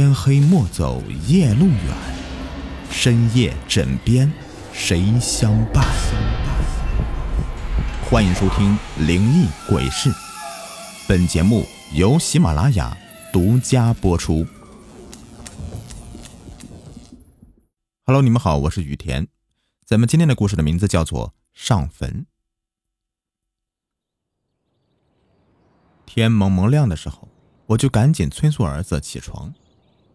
天黑莫走夜路远，深夜枕边谁相伴？欢迎收听《灵异鬼事》，本节目由喜马拉雅独家播出。Hello，你们好，我是雨田。咱们今天的故事的名字叫做《上坟》。天蒙蒙亮的时候，我就赶紧催促儿子起床，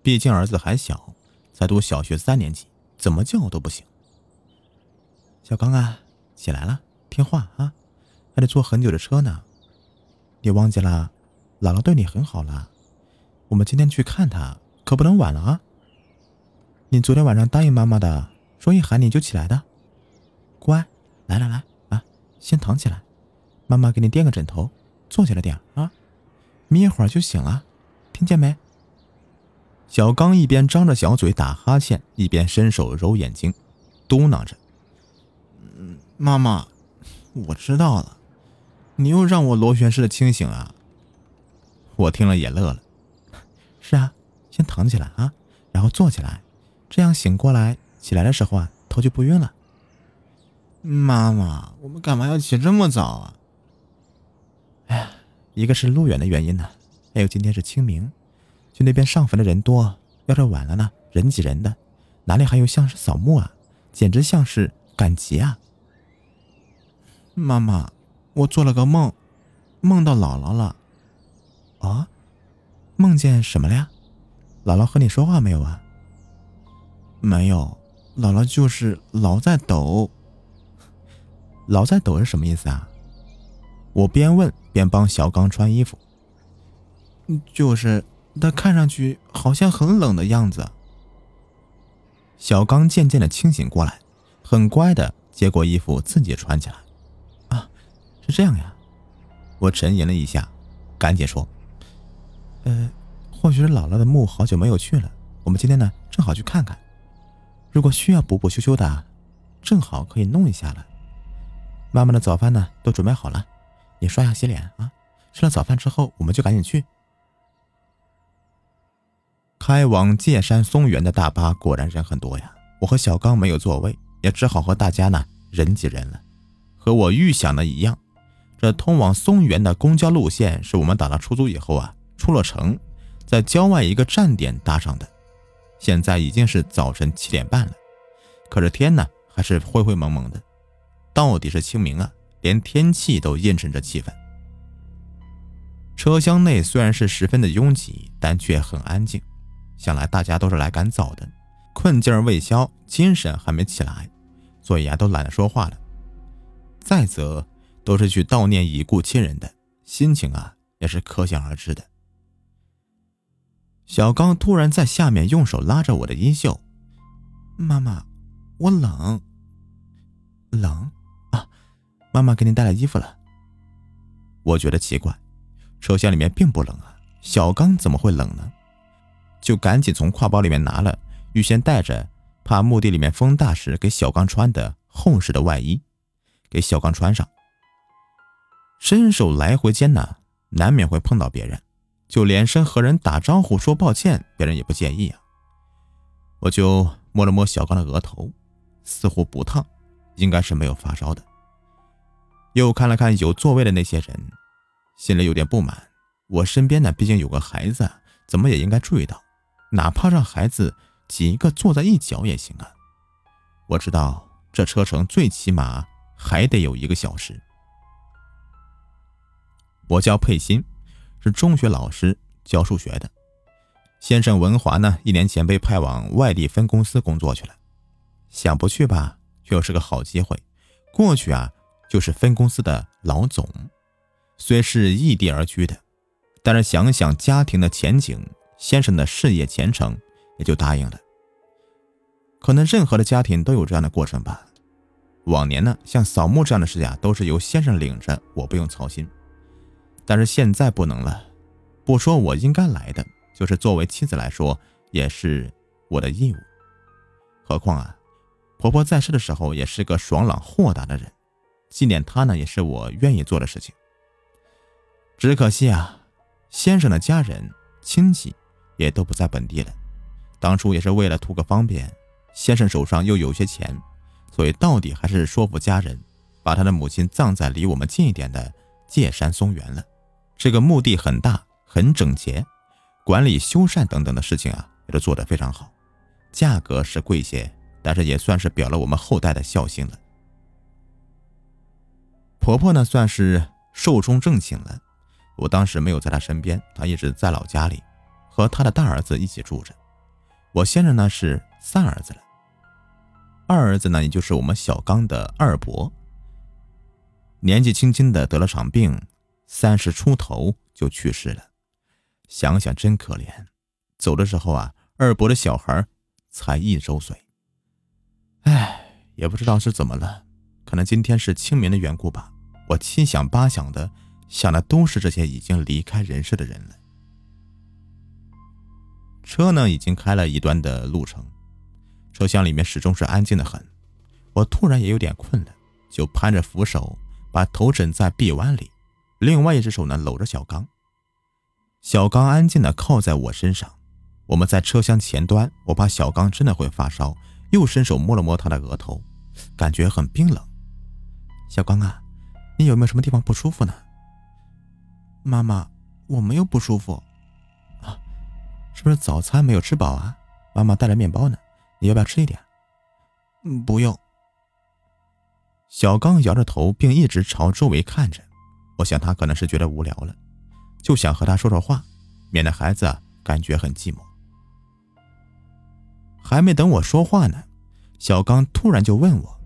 毕竟儿子还小，才读小学三年级，怎么叫都不行。小刚啊，起来了，听话啊，还得坐很久的车呢。你忘记了，姥姥对你很好了，我们今天去看她，可不能晚了啊。你昨天晚上答应妈妈的，说一喊你就起来的，乖，来来来啊，先躺起来，妈妈给你垫个枕头。坐起来点啊，眯一会儿就醒了，听见没？小刚一边张着小嘴打哈欠，一边伸手揉眼睛，嘟囔着：“，妈妈，我知道了，你又让我螺旋式的清醒啊。”我听了也乐了：“是啊，先躺起来啊，然后坐起来，这样醒过来起来的时候啊，头就不晕了。”妈妈，我们干嘛要起这么早啊？哎呀，一个是路远的原因呢，还有今天是清明，去那边上坟的人多，要是晚了呢，人挤人的，哪里还有像是扫墓啊？简直像是赶集啊！妈妈，我做了个梦，梦到姥姥了。啊？梦见什么了呀？姥姥和你说话没有啊？没有，姥姥就是老在抖。老在抖是什么意思啊？我边问边帮小刚穿衣服，就是他看上去好像很冷的样子。小刚渐渐的清醒过来，很乖的接过衣服自己穿起来。啊，是这样呀。我沉吟了一下，赶紧说：“呃，或许是姥姥的墓好久没有去了，我们今天呢正好去看看。如果需要补补修修的，正好可以弄一下了。妈妈的早饭呢都准备好了。”你刷牙洗脸啊！吃了早饭之后，我们就赶紧去。开往界山松原的大巴果然人很多呀！我和小刚没有座位，也只好和大家呢人挤人了。和我预想的一样，这通往松原的公交路线是我们打了出租以后啊，出了城，在郊外一个站点搭上的。现在已经是早晨七点半了，可是天呢还是灰灰蒙蒙的，到底是清明啊！连天气都映衬着气氛。车厢内虽然是十分的拥挤，但却很安静。想来大家都是来赶早的，困劲未消，精神还没起来，所以啊都懒得说话了。再则都是去悼念已故亲人的，心情啊也是可想而知的。小刚突然在下面用手拉着我的衣袖：“妈妈，我冷，冷啊。”妈妈给你带了衣服了。我觉得奇怪，车厢里面并不冷啊，小刚怎么会冷呢？就赶紧从挎包里面拿了预先带着，怕墓地里面风大时给小刚穿的厚实的外衣，给小刚穿上。伸手来回间呢，难免会碰到别人，就连声和人打招呼说抱歉，别人也不介意啊。我就摸了摸小刚的额头，似乎不烫，应该是没有发烧的。又看了看有座位的那些人，心里有点不满。我身边呢，毕竟有个孩子，怎么也应该注意到，哪怕让孩子挤一个坐在一角也行啊。我知道这车程最起码还得有一个小时。我叫佩欣，是中学老师，教数学的。先生文华呢，一年前被派往外地分公司工作去了，想不去吧，又是个好机会，过去啊。就是分公司的老总，虽是异地而居的，但是想想家庭的前景，先生的事业前程，也就答应了。可能任何的家庭都有这样的过程吧。往年呢，像扫墓这样的事呀，都是由先生领着，我不用操心。但是现在不能了，不说我应该来的，就是作为妻子来说，也是我的义务。何况啊，婆婆在世的时候也是个爽朗豁达的人。纪念她呢，也是我愿意做的事情。只可惜啊，先生的家人亲戚也都不在本地了。当初也是为了图个方便，先生手上又有些钱，所以到底还是说服家人，把他的母亲葬在离我们近一点的界山松园了。这个墓地很大，很整洁，管理、修缮等等的事情啊，也都做得非常好。价格是贵些，但是也算是表了我们后代的孝心了。婆婆呢，算是寿终正寝了。我当时没有在她身边，她一直在老家里，和他的大儿子一起住着。我先生呢是三儿子了，二儿子呢，也就是我们小刚的二伯，年纪轻轻的得了场病，三十出头就去世了。想想真可怜，走的时候啊，二伯的小孩才一周岁。唉，也不知道是怎么了，可能今天是清明的缘故吧。我七想八想的，想的都是这些已经离开人世的人了。车呢，已经开了一段的路程，车厢里面始终是安静的很。我突然也有点困了，就攀着扶手，把头枕在臂弯里，另外一只手呢搂着小刚。小刚安静的靠在我身上，我们在车厢前端，我怕小刚真的会发烧，又伸手摸了摸他的额头，感觉很冰冷。小刚啊。你有没有什么地方不舒服呢？妈妈，我没有不舒服。不是早餐没有吃饱啊？妈妈带了面包呢，你要不要吃一点？嗯，不用。小刚摇着头，并一直朝周围看着。我想他可能是觉得无聊了，就想和他说说话，免得孩子感觉很寂寞。还没等我说话呢，小刚突然就问我：“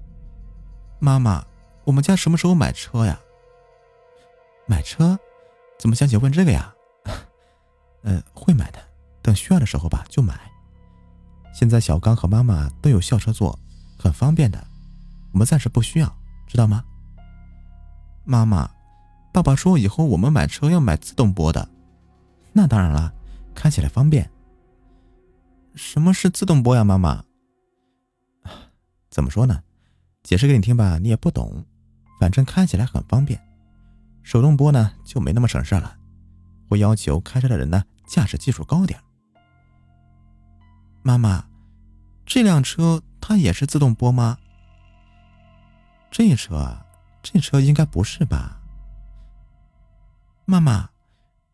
妈妈。”我们家什么时候买车呀？买车？怎么想起问这个呀？呃，会买的，等需要的时候吧就买。现在小刚和妈妈都有校车坐，很方便的。我们暂时不需要，知道吗？妈妈，爸爸说以后我们买车要买自动波的。那当然了，开起来方便。什么是自动波呀，妈妈？怎么说呢？解释给你听吧，你也不懂。反正开起来很方便，手动波呢就没那么省事了，会要求开车的人呢驾驶技术高点。妈妈，这辆车它也是自动波吗？这车，这车应该不是吧？妈妈，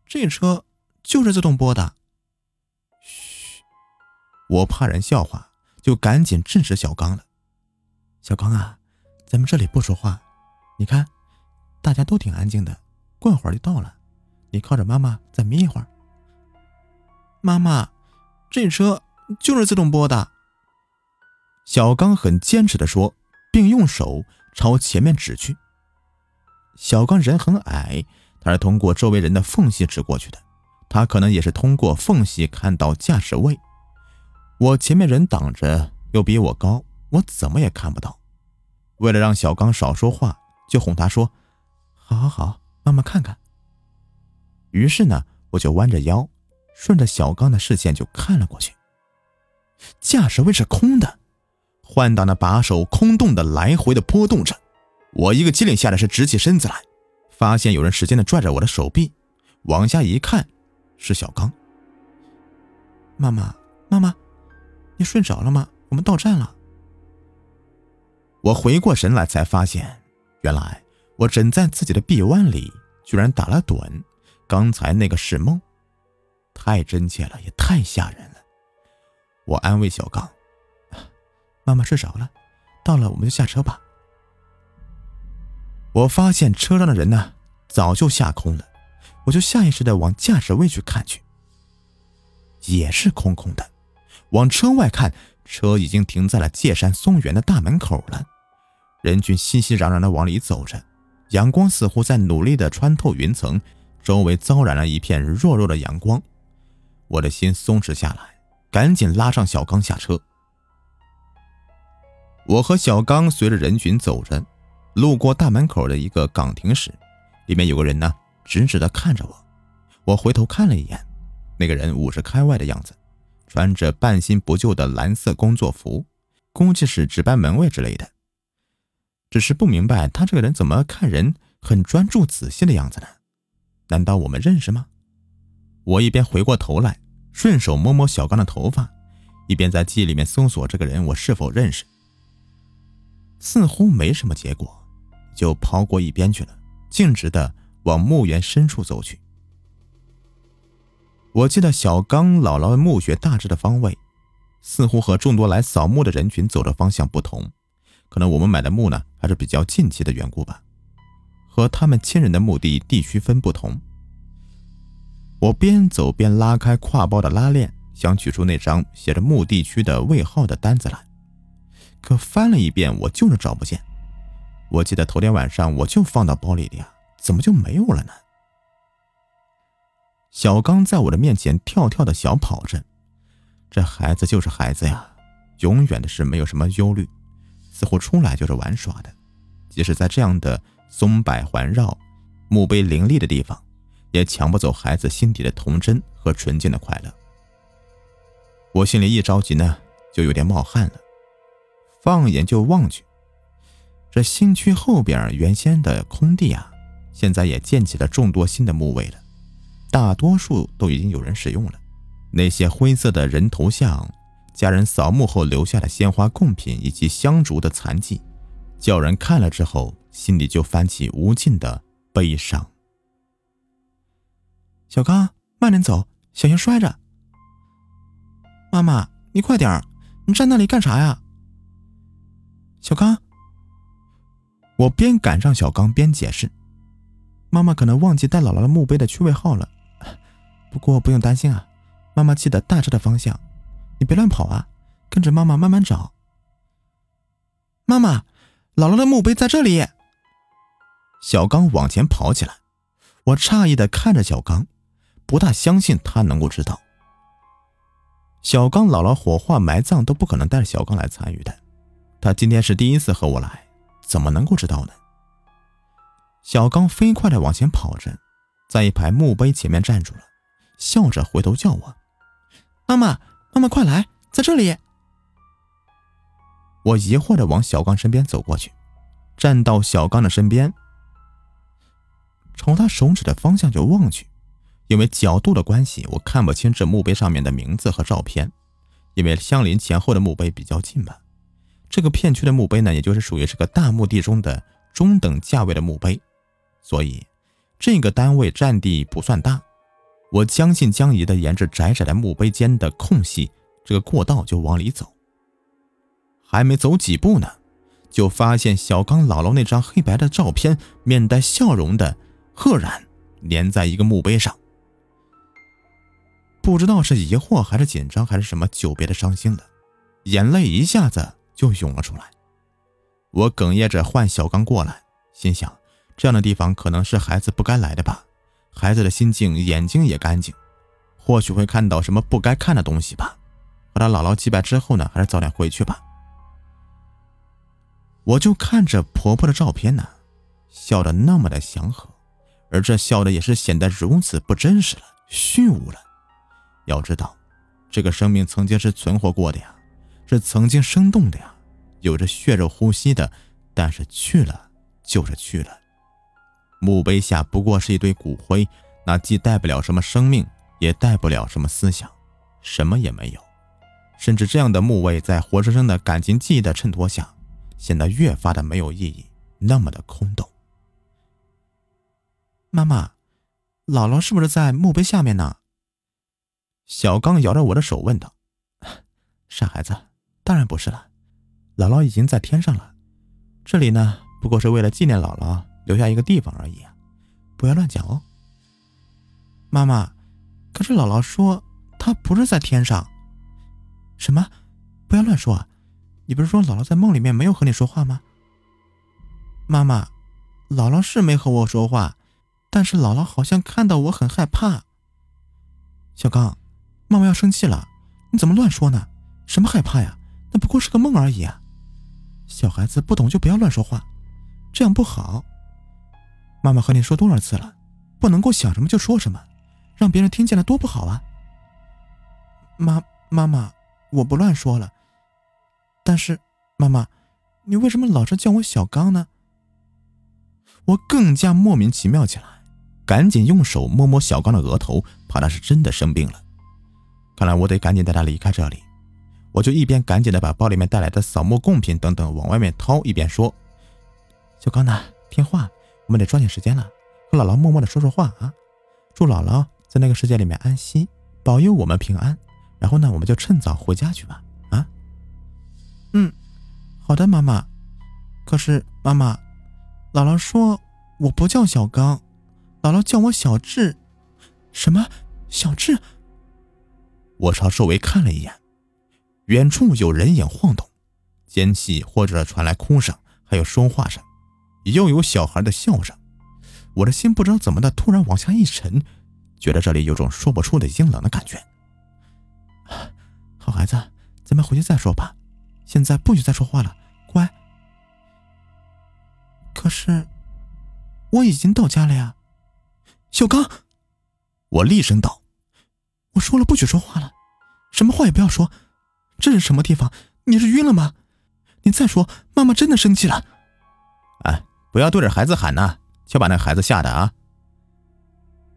这车就是自动波的。嘘，我怕人笑话，就赶紧制止小刚了。小刚啊，咱们这里不说话。你看，大家都挺安静的，过会儿就到了。你靠着妈妈再眯一会儿。妈妈，这车就是自动拨的。小刚很坚持的说，并用手朝前面指去。小刚人很矮，他是通过周围人的缝隙指过去的。他可能也是通过缝隙看到驾驶位。我前面人挡着，又比我高，我怎么也看不到。为了让小刚少说话。就哄他说：“好好好，妈妈看看。”于是呢，我就弯着腰，顺着小刚的视线就看了过去。驾驶位是空的，换挡的把手空洞的来回的波动着。我一个机灵下来是直起身子来，发现有人使劲的拽着我的手臂，往下一看，是小刚。妈妈，妈妈，你睡着了吗？我们到站了。我回过神来，才发现。原来我枕在自己的臂弯里，居然打了盹。刚才那个是梦，太真切了，也太吓人。我安慰小刚：“妈妈睡着了，到了我们就下车吧。”我发现车上的人呢，早就下空了，我就下意识的往驾驶位去看去，也是空空的。往车外看，车已经停在了界山松园的大门口了。人群熙熙攘攘的往里走着，阳光似乎在努力的穿透云层，周围遭染了一片弱弱的阳光。我的心松弛下来，赶紧拉上小刚下车。我和小刚随着人群走着，路过大门口的一个岗亭时，里面有个人呢，直直的看着我。我回头看了一眼，那个人五十开外的样子，穿着半新不旧的蓝色工作服，估计是值班门卫之类的。只是不明白他这个人怎么看人很专注仔细的样子呢？难道我们认识吗？我一边回过头来，顺手摸摸小刚的头发，一边在记忆里面搜索这个人我是否认识。似乎没什么结果，就抛过一边去了，径直的往墓园深处走去。我记得小刚姥姥墓穴大致的方位，似乎和众多来扫墓的人群走的方向不同，可能我们买的墓呢还是比较近期的缘故吧，和他们亲人的墓地地区分不同。我边走边拉开挎包的拉链，想取出那张写着墓地区的位号的单子来。可翻了一遍，我就是找不见。我记得头天晚上我就放到包里的呀，怎么就没有了呢？小刚在我的面前跳跳的小跑着，这孩子就是孩子呀，永远的是没有什么忧虑，似乎出来就是玩耍的。即使在这样的松柏环绕、墓碑林立的地方，也抢不走孩子心底的童真和纯净的快乐。我心里一着急呢，就有点冒汗了。放眼就望去，这新区后边原先的空地啊，现在也建起了众多新的墓位了，大多数都已经有人使用了。那些灰色的人头像、家人扫墓后留下的鲜花贡品以及香烛的残迹，叫人看了之后心里就泛起无尽的悲伤。小刚，慢点走，小心摔着。妈妈，你快点你站那里干啥呀？小刚，我边赶上小刚边解释：“妈妈可能忘记带姥姥的墓碑的区位号了，不过不用担心啊，妈妈记得大致的方向，你别乱跑啊，跟着妈妈慢慢找。”妈妈，姥姥的墓碑在这里。小刚往前跑起来，我诧异的看着小刚，不大相信他能够知道。小刚姥姥火化埋葬都不可能带着小刚来参与的。他今天是第一次和我来，怎么能够知道呢？小刚飞快的往前跑着，在一排墓碑前面站住了，笑着回头叫我：“妈妈，妈妈，快来，在这里！”我疑惑的往小刚身边走过去，站到小刚的身边，朝他手指的方向就望去。因为角度的关系，我看不清这墓碑上面的名字和照片，因为相邻前后的墓碑比较近吧。这个片区的墓碑呢，也就是属于是个大墓地中的中等价位的墓碑，所以这个单位占地不算大。我将信将疑的沿着窄窄的墓碑间的空隙，这个过道就往里走。还没走几步呢，就发现小刚姥姥那张黑白的照片，面带笑容的赫然粘在一个墓碑上。不知道是疑惑还是紧张还是什么，久别的伤心了，眼泪一下子。就涌了出来，我哽咽着唤小刚过来，心想这样的地方可能是孩子不该来的吧。孩子的心境，眼睛也干净，或许会看到什么不该看的东西吧。和他姥姥祭拜之后呢，还是早点回去吧。我就看着婆婆的照片呢，笑得那么的祥和，而这笑的也是显得如此不真实了，虚无了。要知道，这个生命曾经是存活过的呀。是曾经生动的呀，有着血肉呼吸的，但是去了就是去了。墓碑下不过是一堆骨灰，那既带不了什么生命，也带不了什么思想，什么也没有。甚至这样的墓位，在活生生的感情记忆的衬托下，显得越发的没有意义，那么的空洞。妈妈，姥姥是不是在墓碑下面呢？小刚摇着我的手问道：“傻孩子。”当然不是了，姥姥已经在天上了。这里呢，不过是为了纪念姥姥留下一个地方而已！不要乱讲哦。妈妈，可是姥姥说她不是在天上。什么？不要乱说啊！你不是说姥姥在梦里面没有和你说话吗？妈妈，姥姥是没和我说话，但是姥姥好像看到我很害怕。小刚，妈妈要生气了，你怎么乱说呢？什么害怕呀？那不过是个梦而已啊！小孩子不懂就不要乱说话，这样不好。妈妈和你说多少次了，不能够想什么就说什么，让别人听见了多不好啊！妈，妈妈，我不乱说了。但是，妈妈，你为什么老是叫我小刚呢？我更加莫名其妙起来，赶紧用手摸摸小刚的额头，怕他是真的生病了。看来我得赶紧带他离开这里。我就一边赶紧的把包里面带来的扫墓贡品等等往外面掏，一边说：“小刚呢，听话，我们得抓紧时间了，和姥姥默默的说说话啊，祝姥姥在那个世界里面安心，保佑我们平安。然后呢，我们就趁早回家去吧。啊，嗯，好的，妈妈。可是妈妈，姥姥说我不叫小刚，姥姥叫我小智。什么？小智？我朝周围看了一眼。远处有人影晃动，间隙或者传来哭声，还有说话声，又有小孩的笑声。我的心不知道怎么的，突然往下一沉，觉得这里有种说不出的阴冷的感觉。好孩子，咱们回去再说吧，现在不许再说话了，乖。可是我已经到家了呀，小刚！我厉声道：“我说了不许说话了，什么话也不要说。”这是什么地方？你是晕了吗？你再说，妈妈真的生气了。哎，不要对着孩子喊呐，就把那孩子吓的啊！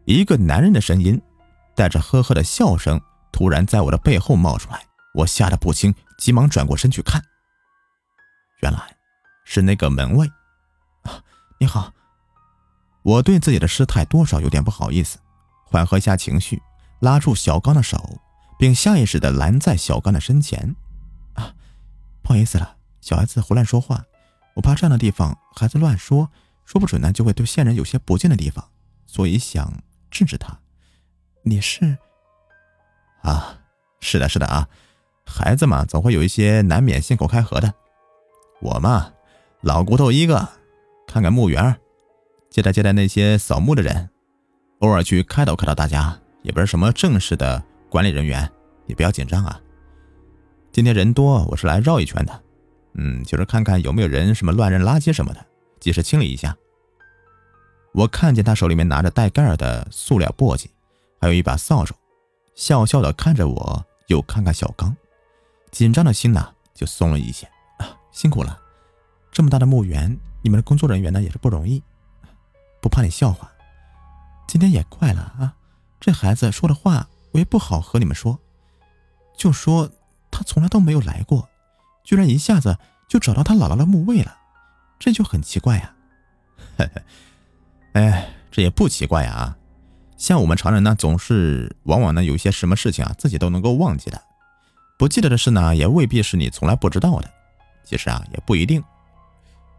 一个男人的声音，带着呵呵的笑声，突然在我的背后冒出来，我吓得不轻，急忙转过身去看。原来是那个门卫。你好，我对自己的失态多少有点不好意思，缓和一下情绪，拉住小刚的手。并下意识的拦在小刚的身前，啊，不好意思了，小孩子胡乱说话，我怕这样的地方孩子乱说，说不准呢就会对线人有些不敬的地方，所以想制止他。你是？啊，是的，是的啊，孩子嘛，总会有一些难免信口开河的。我嘛，老骨头一个，看看墓园，接待接待那些扫墓的人，偶尔去开导开导大家，也不是什么正式的。管理人员，你不要紧张啊。今天人多，我是来绕一圈的。嗯，就是看看有没有人什么乱扔垃圾什么的，及时清理一下。我看见他手里面拿着带盖儿的塑料簸箕，还有一把扫帚，笑笑的看着我，又看看小刚，紧张的心呢就松了一些。啊，辛苦了，这么大的墓园，你们的工作人员呢也是不容易。不怕你笑话，今天也怪了啊，这孩子说的话。我也不好和你们说，就说他从来都没有来过，居然一下子就找到他姥姥的墓位了，这就很奇怪呀。哎，这也不奇怪呀。像我们常人呢，总是往往呢有一些什么事情啊，自己都能够忘记的，不记得的事呢，也未必是你从来不知道的。其实啊，也不一定，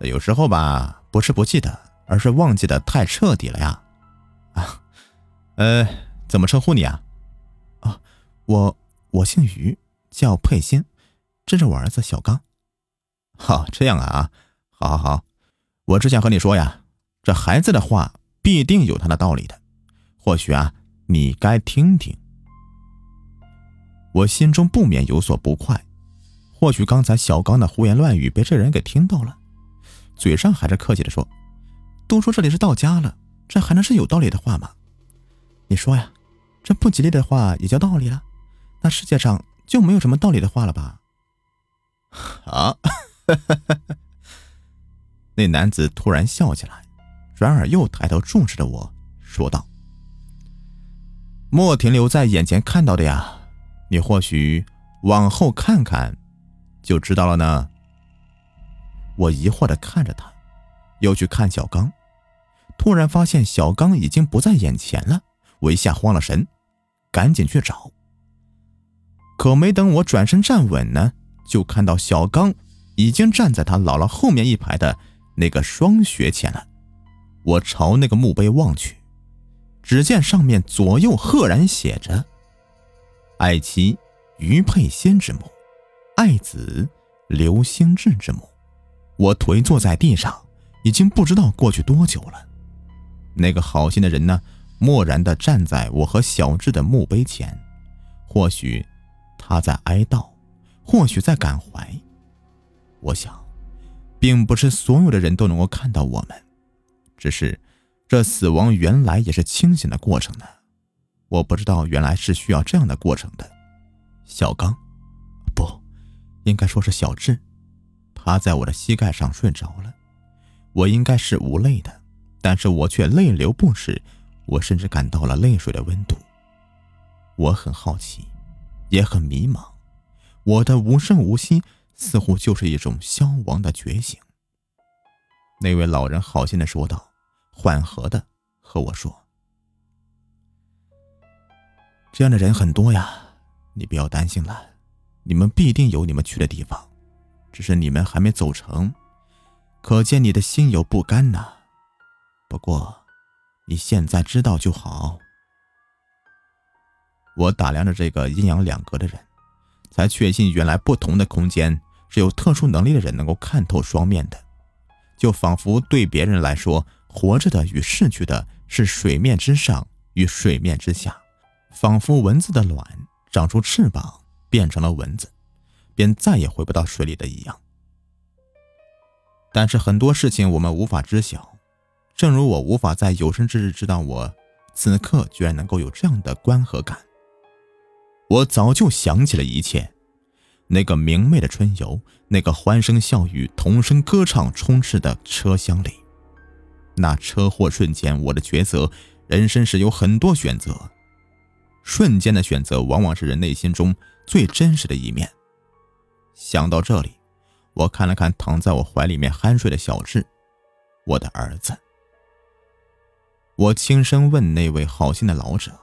有时候吧，不是不记得，而是忘记的太彻底了呀。啊，呃，怎么称呼你啊？啊，我我姓于，叫佩欣，这是我儿子小刚。好，这样啊，好，好，好。我只想和你说呀，这孩子的话必定有他的道理的，或许啊，你该听听。我心中不免有所不快，或许刚才小刚的胡言乱语被这人给听到了，嘴上还是客气的说：“都说这里是到家了，这还能是有道理的话吗？你说呀。”这不吉利的话也叫道理了？那世界上就没有什么道理的话了吧？啊！那男子突然笑起来，转而又抬头注视着我说道：“莫停留在眼前看到的呀，你或许往后看看，就知道了呢。”我疑惑的看着他，又去看小刚，突然发现小刚已经不在眼前了。我一下慌了神，赶紧去找。可没等我转身站稳呢，就看到小刚已经站在他姥姥后面一排的那个双穴前了。我朝那个墓碑望去，只见上面左右赫然写着“爱妻于佩仙之墓，爱子刘兴志之墓”。我颓坐在地上，已经不知道过去多久了。那个好心的人呢？漠然地站在我和小智的墓碑前，或许他在哀悼，或许在感怀。我想，并不是所有的人都能够看到我们，只是这死亡原来也是清醒的过程呢。我不知道原来是需要这样的过程的。小刚，不，应该说是小智，趴在我的膝盖上睡着了。我应该是无泪的，但是我却泪流不止。我甚至感到了泪水的温度。我很好奇，也很迷茫。我的无声无息，似乎就是一种消亡的觉醒。那位老人好心的说道，缓和的和我说：“这样的人很多呀，你不要担心了，你们必定有你们去的地方，只是你们还没走成，可见你的心有不甘呐。不过，你现在知道就好。”我打量着这个阴阳两隔的人。才确信，原来不同的空间是有特殊能力的人能够看透双面的，就仿佛对别人来说，活着的与逝去的是水面之上与水面之下，仿佛蚊子的卵长出翅膀变成了蚊子，便再也回不到水里的一样。但是很多事情我们无法知晓，正如我无法在有生之日知道我此刻居然能够有这样的观和感。我早就想起了一切，那个明媚的春游，那个欢声笑语、童声歌唱充斥的车厢里，那车祸瞬间，我的抉择。人生是有很多选择，瞬间的选择往往是人内心中最真实的一面。想到这里，我看了看躺在我怀里面酣睡的小智，我的儿子。我轻声问那位好心的老者：“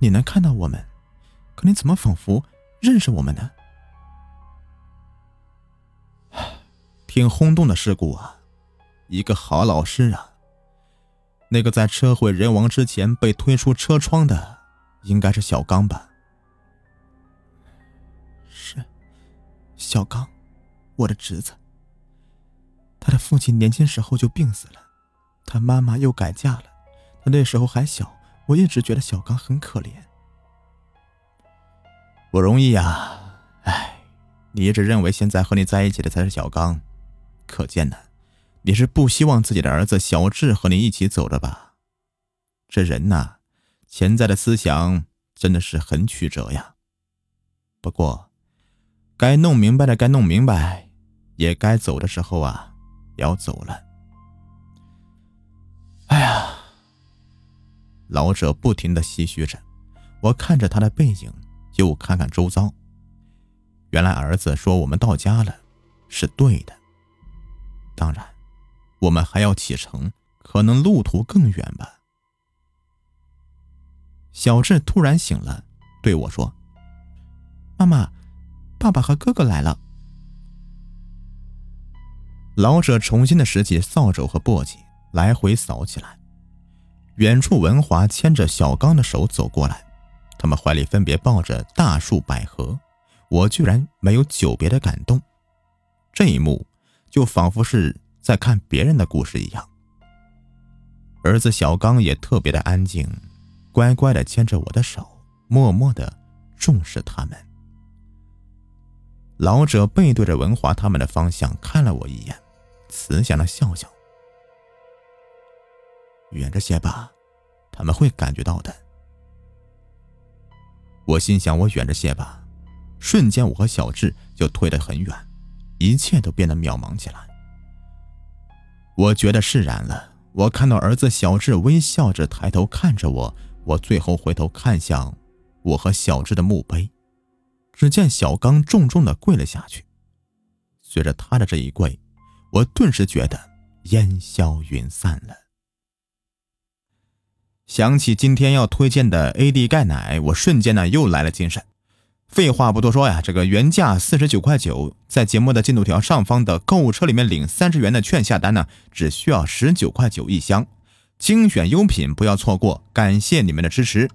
你能看到我们？”可你怎么仿佛认识我们呢？挺轰动的事故啊！一个好老师啊！那个在车毁人亡之前被推出车窗的，应该是小刚吧？是，小刚，我的侄子。他的父亲年轻时候就病死了，他妈妈又改嫁了。他那时候还小，我一直觉得小刚很可怜。不容易呀，哎，你一直认为现在和你在一起的才是小刚，可见呢，你是不希望自己的儿子小智和你一起走的吧？这人呐，潜在的思想真的是很曲折呀。不过，该弄明白的该弄明白，也该走的时候啊，要走了。哎呀，老者不停的唏嘘着，我看着他的背影。又看看周遭，原来儿子说我们到家了，是对的。当然，我们还要启程，可能路途更远吧。小智突然醒了，对我说：“妈妈，爸爸和哥哥来了。”老者重新的拾起扫帚和簸箕，来回扫起来。远处，文华牵着小刚的手走过来。他们怀里分别抱着大树百合，我居然没有久别的感动。这一幕就仿佛是在看别人的故事一样。儿子小刚也特别的安静，乖乖的牵着我的手，默默的重视他们。老者背对着文华他们的方向看了我一眼，慈祥的笑笑：“远着些吧，他们会感觉到的。”我心想：“我远着些吧。”瞬间，我和小智就退得很远，一切都变得渺茫起来。我觉得释然了。我看到儿子小智微笑着抬头看着我，我最后回头看向我和小智的墓碑，只见小刚重重的跪了下去。随着他的这一跪，我顿时觉得烟消云散了。想起今天要推荐的 AD 钙奶，我瞬间呢又来了精神。废话不多说呀，这个原价四十九块九，在节目的进度条上方的购物车里面领三十元的券下单呢，只需要十九块九一箱，精选优品不要错过，感谢你们的支持。